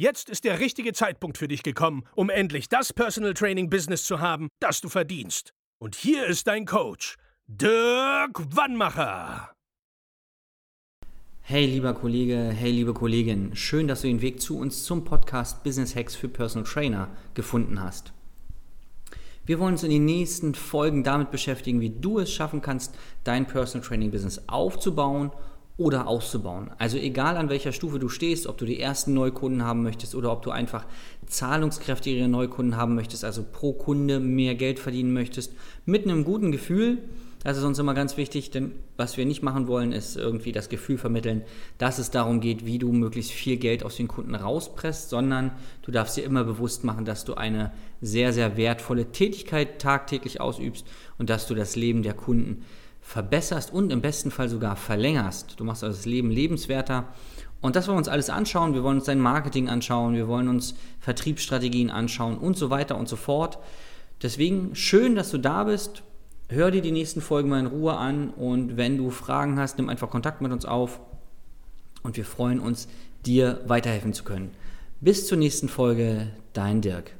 Jetzt ist der richtige Zeitpunkt für dich gekommen, um endlich das Personal Training Business zu haben, das du verdienst. Und hier ist dein Coach, Dirk Wannmacher. Hey lieber Kollege, hey liebe Kollegin, schön, dass du den Weg zu uns zum Podcast Business Hacks für Personal Trainer gefunden hast. Wir wollen uns in den nächsten Folgen damit beschäftigen, wie du es schaffen kannst, dein Personal Training Business aufzubauen oder auszubauen. Also egal an welcher Stufe du stehst, ob du die ersten Neukunden haben möchtest oder ob du einfach zahlungskräftigere Neukunden haben möchtest, also pro Kunde mehr Geld verdienen möchtest, mit einem guten Gefühl. Das ist uns immer ganz wichtig, denn was wir nicht machen wollen, ist irgendwie das Gefühl vermitteln, dass es darum geht, wie du möglichst viel Geld aus den Kunden rauspresst, sondern du darfst dir immer bewusst machen, dass du eine sehr, sehr wertvolle Tätigkeit tagtäglich ausübst und dass du das Leben der Kunden verbesserst und im besten Fall sogar verlängerst. Du machst also das Leben lebenswerter. Und das wollen wir uns alles anschauen. Wir wollen uns dein Marketing anschauen, wir wollen uns Vertriebsstrategien anschauen und so weiter und so fort. Deswegen schön, dass du da bist. Hör dir die nächsten Folgen mal in Ruhe an und wenn du Fragen hast, nimm einfach Kontakt mit uns auf und wir freuen uns, dir weiterhelfen zu können. Bis zur nächsten Folge, dein Dirk.